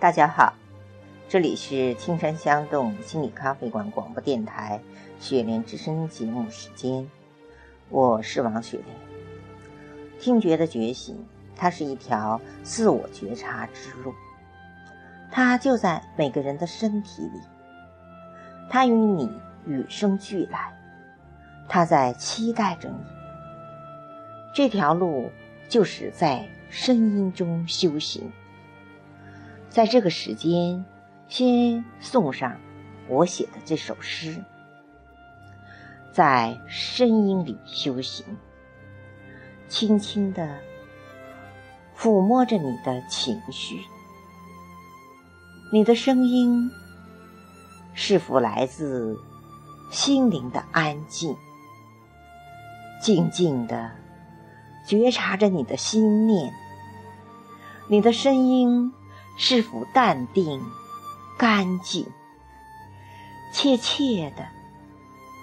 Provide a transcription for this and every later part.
大家好，这里是青山香动心理咖啡馆广播电台雪莲之声节目时间，我是王雪莲。听觉的觉醒，它是一条自我觉察之路，它就在每个人的身体里，它与你与生俱来，它在期待着你。这条路就是在声音中修行。在这个时间，先送上我写的这首诗，在声音里修行，轻轻地抚摸着你的情绪，你的声音是否来自心灵的安静？静静地觉察着你的心念，你的声音。是否淡定、干净、切切的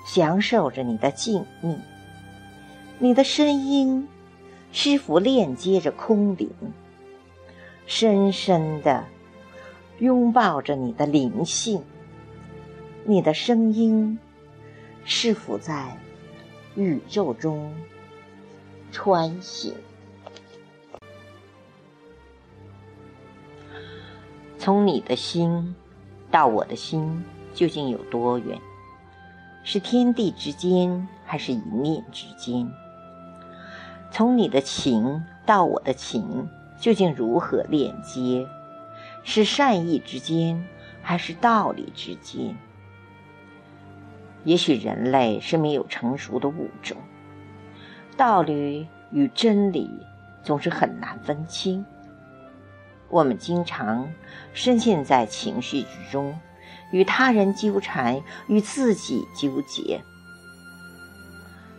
享受着你的静谧？你的声音是否链接着空灵，深深的拥抱着你的灵性？你的声音是否在宇宙中穿行？从你的心到我的心，究竟有多远？是天地之间，还是一念之间？从你的情到我的情，究竟如何链接？是善意之间，还是道理之间？也许人类是没有成熟的物种，道理与真理总是很难分清。我们经常深陷在情绪之中，与他人纠缠，与自己纠结。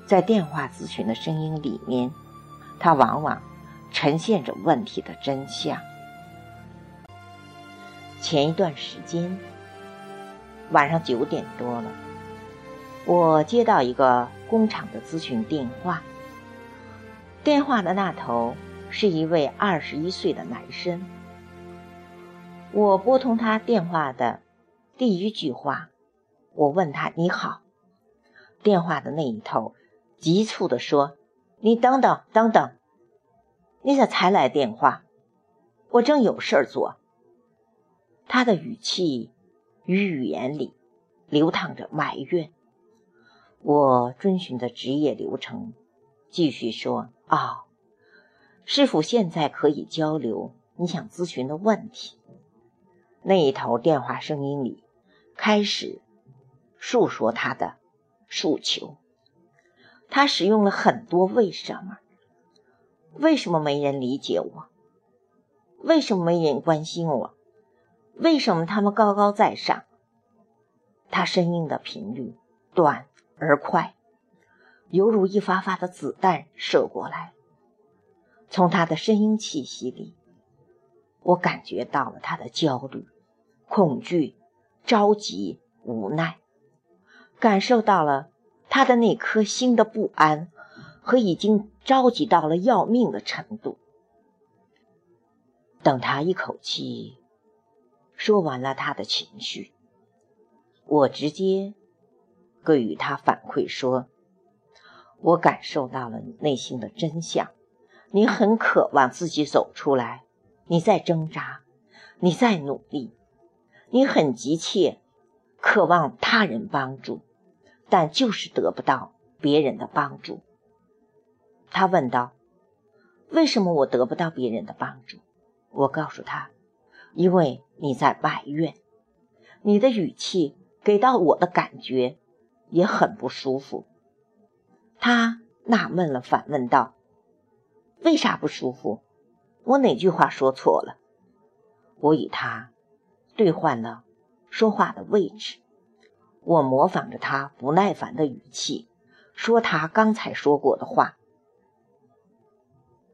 在电话咨询的声音里面，它往往呈现着问题的真相。前一段时间，晚上九点多了，我接到一个工厂的咨询电话，电话的那头是一位二十一岁的男生。我拨通他电话的第一句话，我问他：“你好。”电话的那一头急促地说：“你等等等等，你咋才来电话？我正有事儿做。”他的语气与语言里流淌着埋怨。我遵循着职业流程，继续说：“啊，师傅，现在可以交流你想咨询的问题。”那一头电话声音里，开始诉说他的诉求。他使用了很多“为什么”，为什么没人理解我？为什么没人关心我？为什么他们高高在上？他声音的频率短而快，犹如一发发的子弹射过来。从他的声音气息里，我感觉到了他的焦虑。恐惧、着急、无奈，感受到了他的那颗心的不安和已经着急到了要命的程度。等他一口气说完了他的情绪，我直接给予他反馈说：“我感受到了内心的真相，你很渴望自己走出来，你在挣扎，你在努力。”你很急切，渴望他人帮助，但就是得不到别人的帮助。他问道：“为什么我得不到别人的帮助？”我告诉他：“因为你在埋怨，你的语气给到我的感觉也很不舒服。”他纳闷了，反问道：“为啥不舒服？我哪句话说错了？”我与他。兑换了说话的位置，我模仿着他不耐烦的语气，说他刚才说过的话。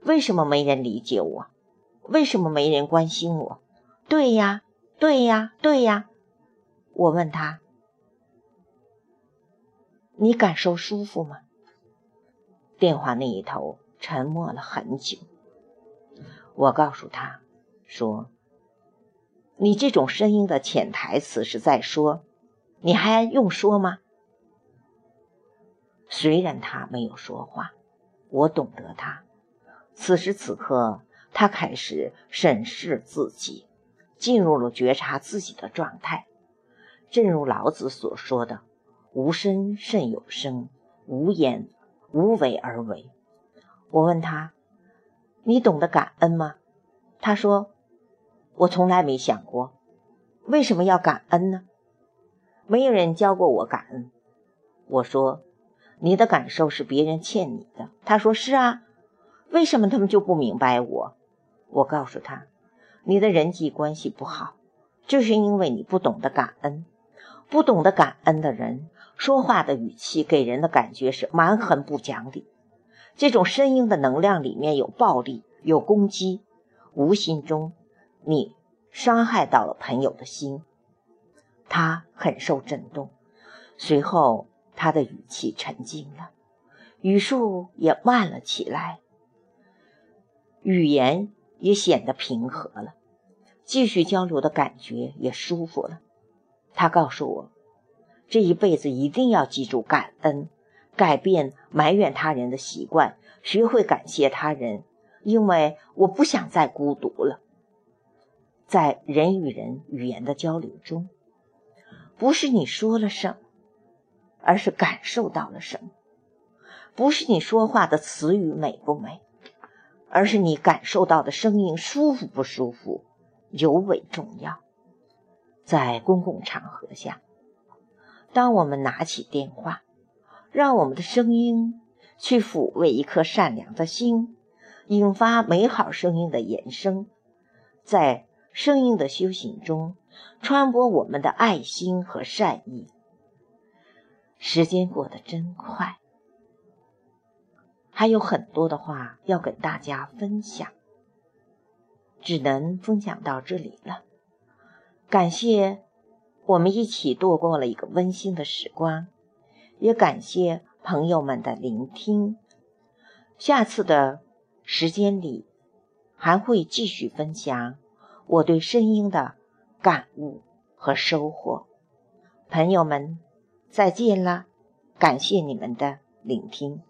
为什么没人理解我？为什么没人关心我？对呀，对呀，对呀。我问他：“你感受舒服吗？”电话那一头沉默了很久。我告诉他说。你这种声音的潜台词是在说，你还用说吗？虽然他没有说话，我懂得他。此时此刻，他开始审视自己，进入了觉察自己的状态。正如老子所说的：“无声胜有声，无言无为而为。”我问他：“你懂得感恩吗？”他说。我从来没想过，为什么要感恩呢？没有人教过我感恩。我说，你的感受是别人欠你的。他说是啊，为什么他们就不明白我？我告诉他，你的人际关系不好，就是因为你不懂得感恩。不懂得感恩的人，说话的语气给人的感觉是蛮横不讲理。这种声音的能量里面有暴力，有攻击，无形中。你伤害到了朋友的心，他很受震动。随后，他的语气沉静了，语速也慢了起来，语言也显得平和了，继续交流的感觉也舒服了。他告诉我，这一辈子一定要记住感恩，改变埋怨他人的习惯，学会感谢他人，因为我不想再孤独了。在人与人语言的交流中，不是你说了什么，而是感受到了什么；不是你说话的词语美不美，而是你感受到的声音舒服不舒服，尤为重要。在公共场合下，当我们拿起电话，让我们的声音去抚慰一颗善良的心，引发美好声音的延伸，在。声音的修行中，传播我们的爱心和善意。时间过得真快，还有很多的话要跟大家分享，只能分享到这里了。感谢我们一起度过了一个温馨的时光，也感谢朋友们的聆听。下次的时间里，还会继续分享。我对声音的感悟和收获，朋友们，再见了！感谢你们的聆听。